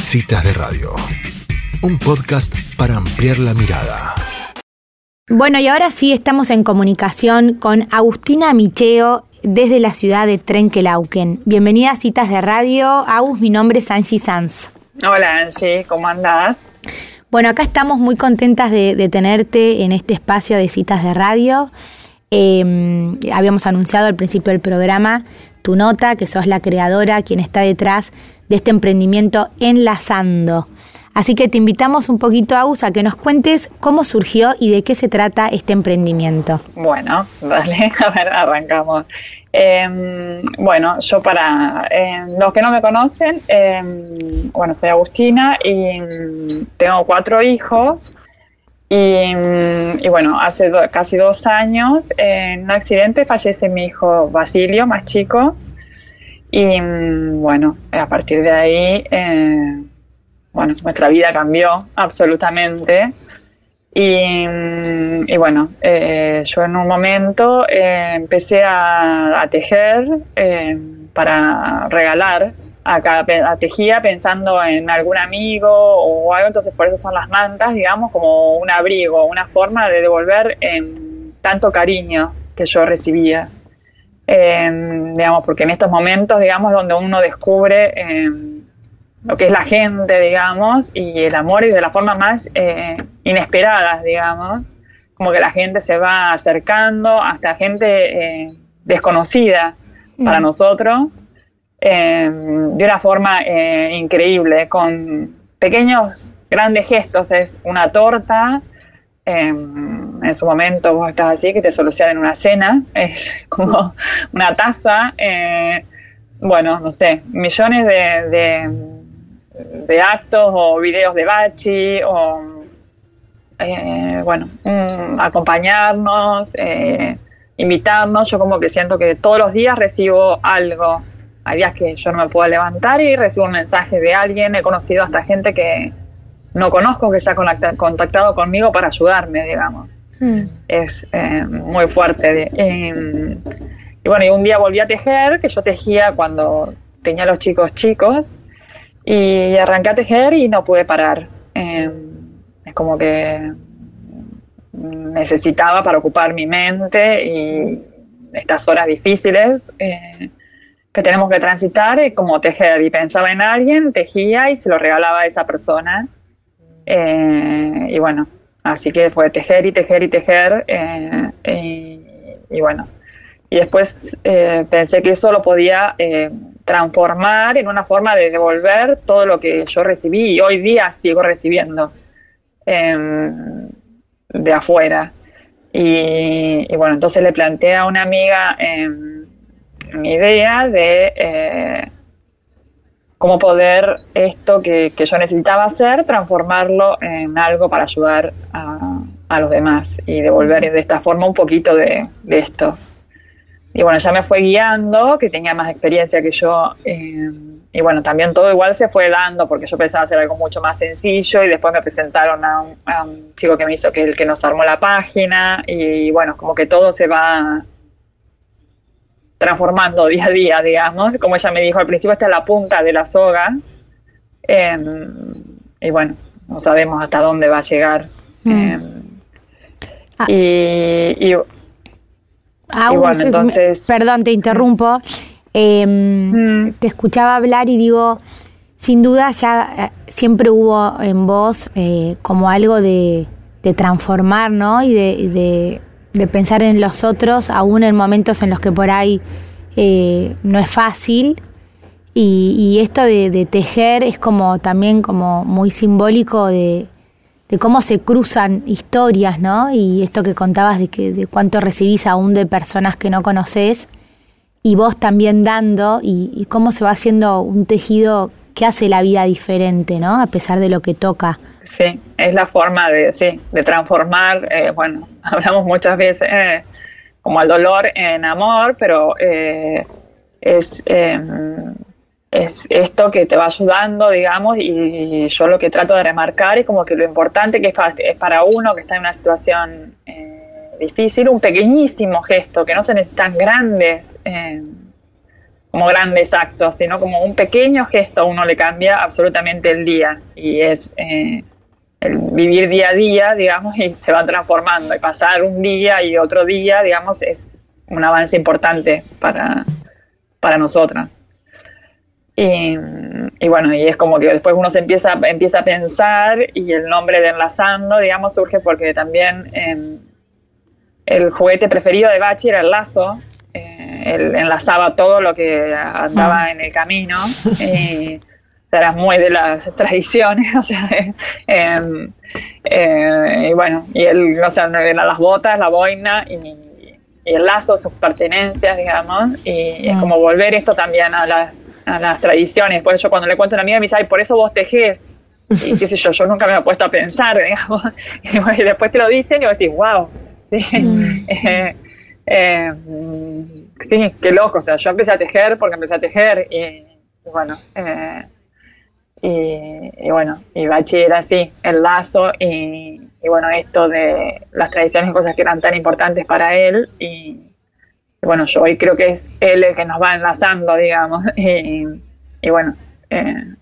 Citas de Radio, un podcast para ampliar la mirada. Bueno, y ahora sí estamos en comunicación con Agustina Micheo desde la ciudad de Trenquelauquen. Bienvenida a Citas de Radio. Agus, mi nombre es Angie Sanz. Hola Angie, ¿cómo andás? Bueno, acá estamos muy contentas de, tenerte en este espacio de Citas de Radio. Em, habíamos anunciado al principio del programa tu nota, que sos la creadora, quien está detrás de este emprendimiento Enlazando. Así que te invitamos un poquito, Agus, a que nos cuentes cómo surgió y de qué se trata este emprendimiento. Bueno, dale, a ver, arrancamos. Em, bueno, yo para em, los que no me conocen, em, bueno, soy Agustina y tengo cuatro hijos. Y, bueno, hace casi dos años, en un accidente, fallece mi hijo Basilio, más chico. Y bueno, a partir de ahí eh, bueno, nuestra vida cambió absolutamente. Y, bueno, eh, yo en un momento eh, empecé a, tejer eh, para regalar. Acá tejía pensando en algún amigo o algo, entonces por eso son las mantas, digamos, como un abrigo, una forma de devolver tanto cariño que yo recibía. digamos, porque en estos momentos, digamos, donde uno descubre lo que es la gente, digamos, y el amor y de la forma más eh, inesperada, digamos, como que la gente se va acercando hasta gente eh, desconocida para mm. nosotros, eh, de una forma increíble, con pequeños, grandes gestos, es una torta, en su momento vos estás así, que te solucionan una cena, es como una taza, bueno, no sé, millones de de actos o videos de Bachi o, eh, bueno, acompañarnos, eh, invitarnos. Yo como que siento que todos los días recibo algo. Hay días que yo no me puedo levantar y recibo un mensaje de alguien. He conocido hasta gente que no conozco que se ha contactado conmigo para ayudarme, digamos. Hmm. Es eh, muy fuerte. y bueno, y un día volví a tejer, que yo tejía cuando tenía los chicos chicos y arranqué a tejer y no pude parar. Em, es como que necesitaba para ocupar mi mente y estas horas difíciles eh, que tenemos que transitar, es como tejer. Y pensaba en alguien, tejía y se lo regalaba a esa persona. Eh, y bueno, así que fue tejer y tejer y tejer. Eh, y, y, bueno, y después pensé que eso lo podía transformar en una forma de devolver todo lo que yo recibí y hoy día sigo recibiendo em, de afuera. Y, bueno, entonces le planteé a una amiga em, mi idea de eh, cómo poder esto que, yo necesitaba hacer, transformarlo en algo para ayudar a, los demás y devolver de esta forma un poquito de esto. Y bueno, ya me fue guiando, que tenía más experiencia que yo. Eh, y bueno, también todo igual se fue dando, porque yo pensaba hacer algo mucho más sencillo y después me presentaron a un, chico que me hizo, que el que nos armó la página. Y, bueno, como que todo se va transformando día a día, digamos. Como ella me dijo, al principio está la punta de la soga. Em, y bueno, no sabemos hasta dónde va a llegar. Mm. Em, ah. y Ah, entonces... Perdón, te interrumpo. Em, mm. Te escuchaba hablar y digo, sin duda ya eh, siempre hubo en vos eh, como algo de, transformar, ¿no? Y de, pensar en los otros, aún en momentos en los que por ahí eh, no es fácil. Y, y esto de, tejer es como también como muy simbólico de, de cómo se cruzan historias, ¿no? Y esto que contabas de que de cuánto recibís aún de personas que no conoces y vos también dando y, cómo se va haciendo un tejido que hace la vida diferente, ¿no? A pesar de lo que toca. Sí, es la forma de, sí, de transformar, eh, bueno, hablamos muchas veces eh, como el dolor en amor, pero eh, es em, es esto que te va ayudando, digamos, y yo lo que trato de remarcar es como que lo importante que es para, uno que está en una situación eh, difícil, un pequeñísimo gesto, que no se necesitan grandes, eh, como grandes actos, sino como un pequeño gesto a uno le cambia absolutamente el día y es eh, vivir día a día, digamos, y se va transformando y pasar un día y otro día, digamos, es un avance importante para, para nosotras. Y, bueno, y es como que después uno se empieza, empieza a pensar y el nombre de Enlazando, digamos, surge porque también em, el juguete preferido de Bachi era el lazo, eh, él enlazaba todo lo que andaba ah. en el camino. O sea, era muy de las tradiciones, o sea, em, eh, y bueno, y él, o sea, eran las botas, la boina y, el lazo, sus pertenencias, digamos, y es ah. como volver esto también a las, a las tradiciones. Por eso cuando le cuento a una amiga me dice, ay, por eso vos tejés. Y qué sé yo, yo nunca me he puesto a pensar, digamos, y, después te lo dicen y vos decís, wow, sí, mm. eh, eh, sí, qué loco, o sea, yo empecé a tejer porque empecé a tejer y, bueno, eh, y, bueno, y Bachi era así, el lazo y, bueno, esto de las tradiciones y cosas que eran tan importantes para él y, bueno, yo hoy creo que es él el que nos va enlazando, digamos, y, bueno, eh,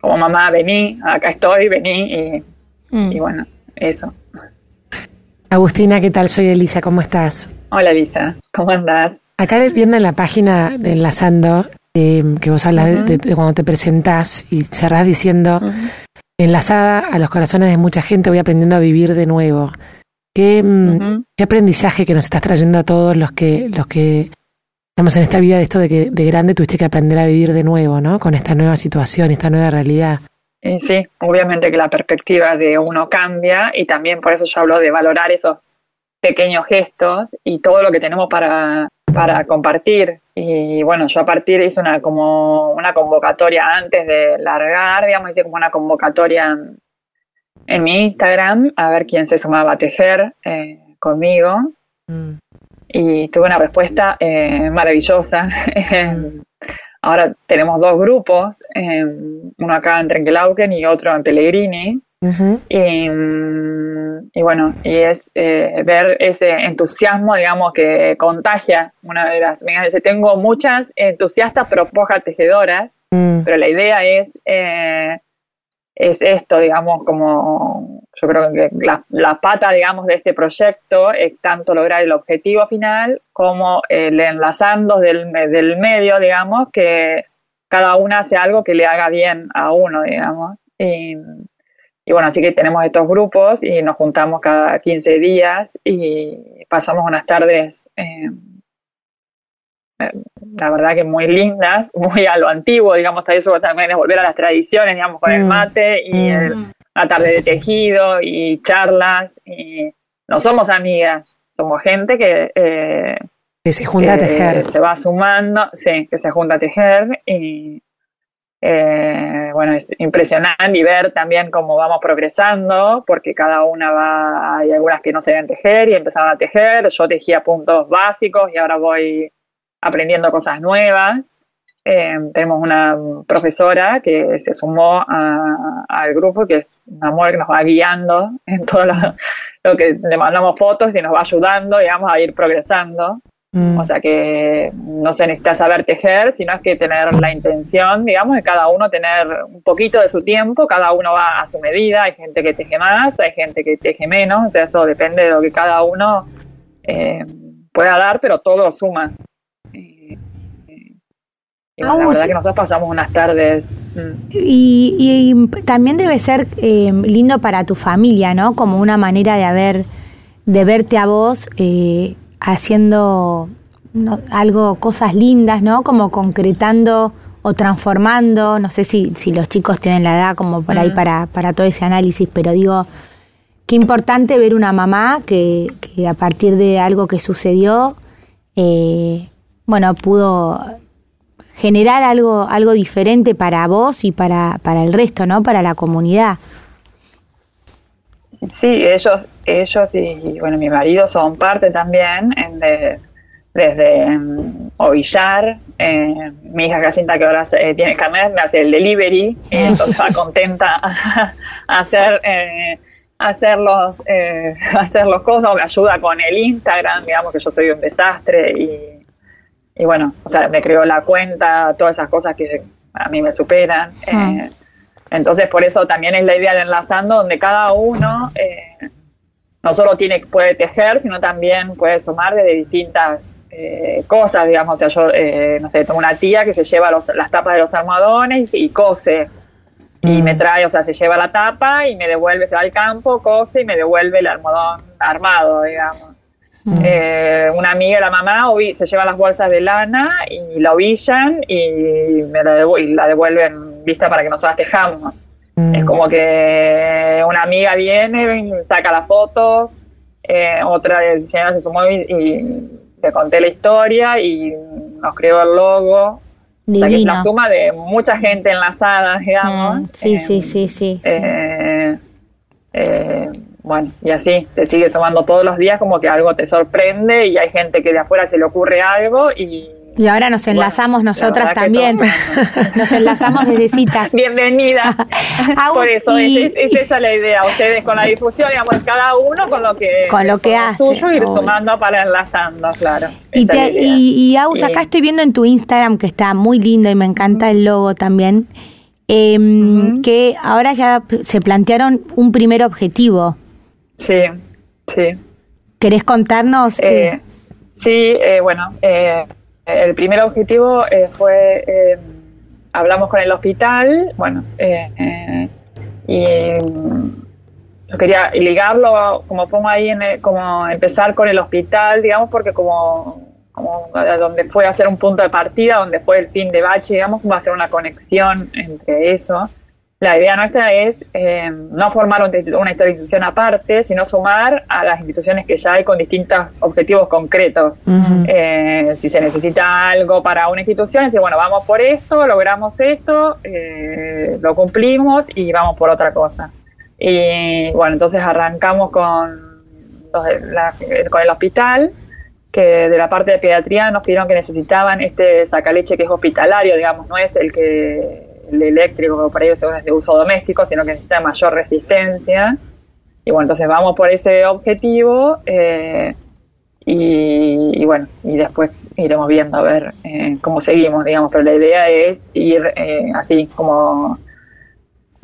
como mamá, vení, acá estoy, vení y, mm. y bueno, eso. Agustina, ¿qué tal? Soy Elisa, ¿cómo estás? Hola Elisa, ¿cómo andás? Acá viendo en la página de Enlazando, eh, que vos hablas de, cuando te presentás y cerrás diciendo, enlazada a los corazones de mucha gente, voy aprendiendo a vivir de nuevo. ¿Qué, mm, ¿Qué, aprendizaje que nos estás trayendo a todos los que, los que estamos en esta vida de esto de que de grande tuviste que aprender a vivir de nuevo, ¿no? Con esta nueva situación, esta nueva realidad. Y sí, obviamente que la perspectiva de uno cambia y también por eso yo hablo de valorar esos pequeños gestos y todo lo que tenemos para, para compartir. Y bueno, yo a partir hice una como una convocatoria antes de largar, digamos, hice como una convocatoria en, mi Instagram a ver quién se sumaba a tejer eh, conmigo. Mm. Y tuve una respuesta eh, maravillosa. Mm. Ahora tenemos dos grupos, eh, uno acá en Trenquelauquen y otro en Pellegrini. y, y, bueno, y es eh, ver ese entusiasmo, digamos, que contagia. Una de las amigas dice, tengo muchas entusiastas pero tejedoras, mm. pero la idea es eh, es esto, digamos, como yo creo que la, pata, digamos, de este proyecto es tanto lograr el objetivo final como el enlazando del, del medio, digamos, que cada una hace algo que le haga bien a uno, digamos. Y, bueno, así que tenemos estos grupos y nos juntamos cada 15 días y pasamos unas tardes eh, la verdad que muy lindas, muy a lo antiguo, digamos, a eso también es volver a las tradiciones, digamos, con el mm. mate y mm. la tarde de tejido y charlas. Y no somos amigas, somos gente que, eh, que se junta a tejer. Se va sumando, sí, que se junta a tejer y eh, bueno, es impresionante y ver también cómo vamos progresando, porque cada una va, hay algunas que no sabían tejer y empezaron a tejer, yo tejía puntos básicos y ahora voy aprendiendo cosas nuevas. Eh, tenemos una profesora que se sumó al grupo, que es un amor que nos va guiando en todo lo, que le mandamos fotos y nos va ayudando, digamos, a ir progresando. Mm. O sea que no se necesita saber tejer, sino es que tener la intención, digamos, de cada uno tener un poquito de su tiempo, cada uno va a su medida, hay gente que teje más, hay gente que teje menos, o sea, eso depende de lo que cada uno eh, pueda dar, pero todo suma. la verdad que nosotros pasamos unas tardes. Mm. Y, también debe ser eh, lindo para tu familia, ¿no? Como una manera de haber, de verte a vos eh, haciendo algo, cosas lindas, ¿no? Como concretando o transformando. No sé si, si los chicos tienen la edad como por ahí mm. para, para todo ese análisis, pero digo, qué importante ver una mamá que, que a partir de algo que sucedió, eh, bueno, pudo generar algo, algo diferente para vos y para, para el resto, ¿no? Para la comunidad. Sí, ellos, ellos y, bueno, mi marido son parte también en de, desde um, Ovillar, eh, mi hija Jacinta que ahora eh, tiene carnet, me hace el delivery, y entonces va contenta a, hacer eh, hacer los eh, hacer los cosas, me ayuda con el Instagram, digamos que yo soy un desastre y y bueno, o sea, me creó la cuenta, todas esas cosas que a mí me superan. Eh, entonces, por eso también es la idea de enlazando, donde cada uno eh, no solo tiene, puede tejer, sino también puede sumar de distintas eh, cosas, digamos. O sea, yo, no sé, tengo una tía que se lleva las tapas de los almohadones y, cose. Y me mm. trae, o sea, se lleva la tapa y me devuelve, se va al campo, cose y me devuelve el almohadón armado, digamos. Mm. Eh, una amiga, la mamá, se lleva las bolsas de lana y la ovillan y me la, la devuelven vista para que nosotras tejamos. Mm. Es como que una amiga viene, saca las fotos, eh, otra diseñadora se sumó y, le conté la historia y nos creó el logo. O sea que es la suma de mucha gente enlazada, digamos. Mm, sí, sí, sí, sí. Eh, eh bueno, y así se sigue sumando todos los días como que algo te sorprende y hay gente que de afuera se le ocurre algo y... Y ahora nos enlazamos nosotras también, nos enlazamos desde citas. Bienvenida. Por eso, es, esa la idea, ustedes con la difusión, digamos, cada uno con lo que, con lo que hace. Suyo, ir sumando para enlazando, claro. Y, y, Aus, acá estoy viendo en tu Instagram que está muy lindo y me encanta el logo también, em, que ahora ya se plantearon un primer objetivo. Sí, sí. ¿Querés contarnos? Eh, sí, eh, bueno, eh, el primer objetivo fue, hablamos con el hospital, bueno, y yo quería ligarlo, como pongo ahí, en como empezar con el hospital, digamos, porque como, como donde fue a hacer un punto de partida, donde fue el fin de bache, digamos, va a ser una conexión entre eso. La idea nuestra es eh, no formar una institución aparte, sino sumar a las instituciones que ya hay con distintos objetivos concretos. Eh, si se necesita algo para una institución, decir, bueno, vamos por esto, logramos esto, eh, lo cumplimos y vamos por otra cosa. Y bueno, entonces arrancamos con, con el hospital, que de la parte de pediatría nos pidieron que necesitaban este sacaleche que es hospitalario, digamos, no es el que el eléctrico para ellos es de uso doméstico, sino que necesita mayor resistencia. Y bueno, entonces vamos por ese objetivo eh, y, bueno, y después iremos viendo a ver eh, cómo seguimos, digamos, pero la idea es ir eh, así como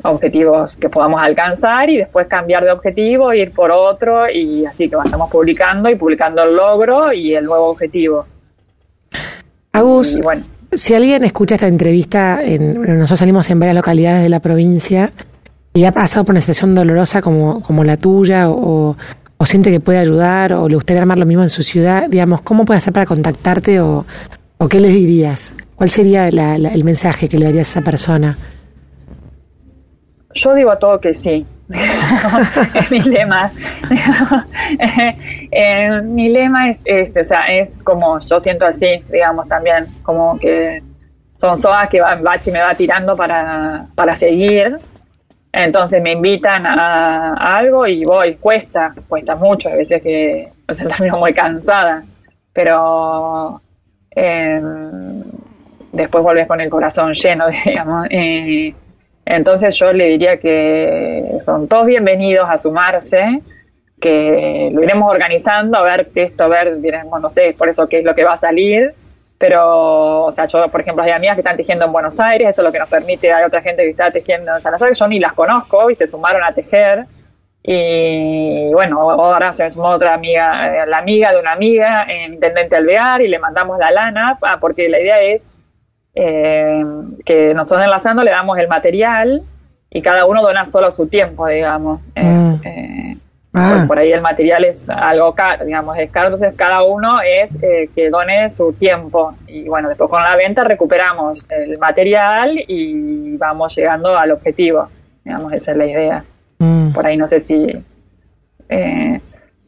objetivos que podamos alcanzar y después cambiar de objetivo, ir por otro y así que vayamos publicando y publicando el logro y el nuevo objetivo. Agus, y bueno. Si alguien escucha esta entrevista, en, nosotros salimos en varias localidades de la provincia y ha pasado por una situación dolorosa como, como la tuya o, siente que puede ayudar o le gustaría armar lo mismo en su ciudad, digamos, ¿cómo puede hacer para contactarte o, o qué les dirías? ¿Cuál sería el mensaje que le darías a esa persona? Yo digo a todo que sí. es mi lema. Eh, mi lema es, o sea, es como yo siento así, digamos, también, como que son soas que Bachi me va tirando para, para seguir. Entonces me invitan a, algo y voy, cuesta, cuesta mucho, a veces que o sea, termino muy cansada, pero em, después vuelves con el corazón lleno, digamos. Eh, entonces yo le diría que son todos bienvenidos a sumarse, que lo iremos organizando, a ver qué esto, a ver, no sé, por eso qué es lo que va a salir, pero, o sea, yo, por ejemplo, hay amigas que están tejiendo en Buenos Aires, esto es lo que nos permite, hay otra gente que está tejiendo en San Salazar, yo ni las conozco y se sumaron a tejer, y bueno, ahora se sumó otra amiga, eh, la amiga de una amiga, en Intendente Alvear, y le mandamos la lana, ah, porque la idea es eh, que nosotros enlazando le damos el material y cada uno dona solo su tiempo, digamos. Mm. Eh, ah. por, ahí el material es algo caro, digamos, es caro, entonces cada uno es eh, que done su tiempo. Y bueno, después con la venta recuperamos el material y vamos llegando al objetivo, digamos, esa es la idea. Mm. Por ahí no sé si...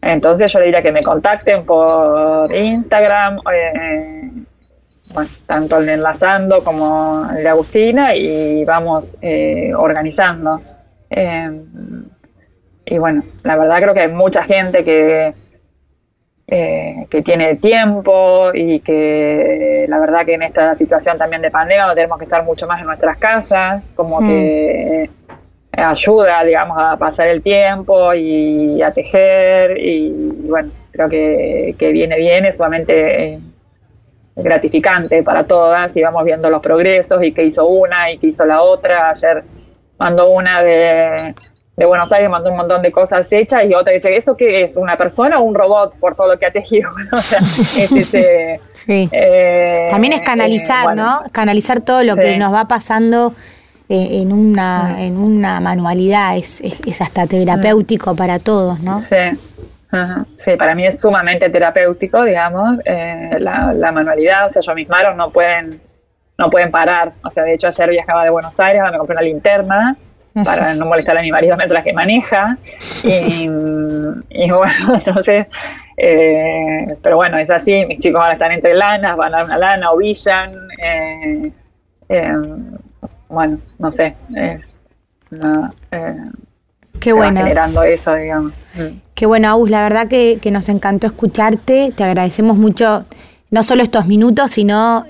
entonces yo le diría que me contacten por Instagram, bueno, tanto el enlazando como el de Agustina y vamos eh, organizando. Em, y bueno, la verdad creo que hay mucha gente que, eh, que tiene tiempo y que la verdad que en esta situación también de pandemia no tenemos que estar mucho más en nuestras casas, como que mm. ayuda, digamos, a pasar el tiempo y a tejer y, bueno, creo que, que viene bien, es solamente gratificante para todas y vamos viendo los progresos y qué hizo una y qué hizo la otra. Ayer mandó una de, de Buenos Aires, mandó un montón de cosas hechas y otra dice, ¿eso qué es? ¿Una persona o un robot por todo lo que ha tejido? o sea, es ese, eh, También es canalizar, eh, ¿no? Canalizar todo lo que nos va pasando eh, en, una, mm. en una manualidad, es, es, hasta terapéutico para todos, ¿no? Sí. Sí, para mí es sumamente terapéutico, digamos, la, la, manualidad, o sea, yo mis manos no pueden, no pueden parar, o sea, de hecho ayer viajaba de Buenos Aires, me compré una linterna para no molestar a mi marido mientras que maneja, y, y bueno, entonces eh, pero bueno, es así, mis chicos van a estar entre lanas, van a dar una lana, ovillan, eh, eh, bueno, no sé, es eh, Qué bueno. generando eso, digamos. Mm. Qué bueno, Agus, la verdad que, nos encantó escucharte, te agradecemos mucho no solo estos minutos, sino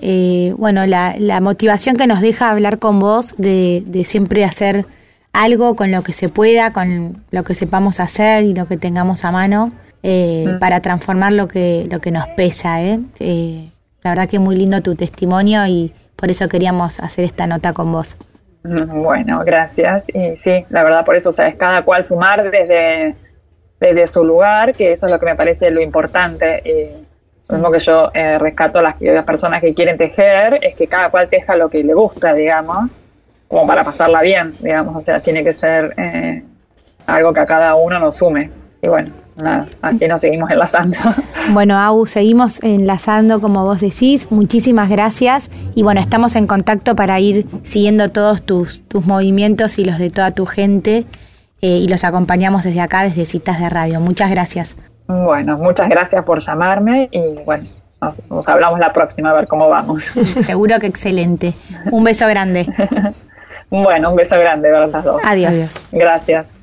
bueno la, la, motivación que nos deja hablar con vos de, de siempre hacer algo con lo que se pueda, con lo que sepamos hacer y lo que tengamos a mano. Eh, mm. para transformar lo que, lo que nos pesa. ¿eh? ¿eh? la verdad que muy lindo tu testimonio y por eso queríamos hacer esta nota con vos. Bueno, gracias. Y sí, la verdad por eso, sabes, cada cual sumar desde, desde su lugar, que eso es lo que me parece lo importante. Y lo mismo que yo eh, rescato a las, las personas que quieren tejer, es que cada cual teja lo que le gusta, digamos, como para pasarla bien, digamos, o sea, tiene que ser algo que a cada uno nos sume. Y bueno, nada, así nos seguimos enlazando. Bueno, Au, seguimos enlazando como vos decís. Muchísimas gracias. Y bueno, estamos en contacto para ir siguiendo todos tus, tus movimientos y los de toda tu gente. Eh, y los acompañamos desde acá, desde Citas de Radio. Muchas gracias. Bueno, muchas gracias por llamarme y bueno, nos, hablamos la próxima a ver cómo vamos. Seguro que excelente. Un beso grande. bueno, un beso grande, ¿verdad? Adiós. Adiós. Gracias.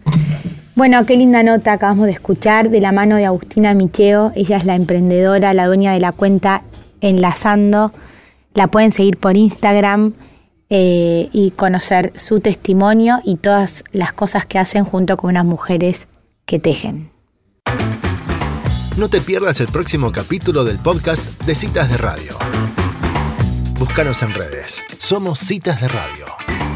Bueno, qué linda nota acabamos de escuchar de la mano de Agustina Micheo. Ella es la emprendedora, la dueña de la cuenta Enlazando. La pueden seguir por Instagram eh, y conocer su testimonio y todas las cosas que hacen junto con unas mujeres que tejen. No te pierdas el próximo capítulo del podcast de Citas de Radio. Búscanos en redes. Somos Citas de Radio.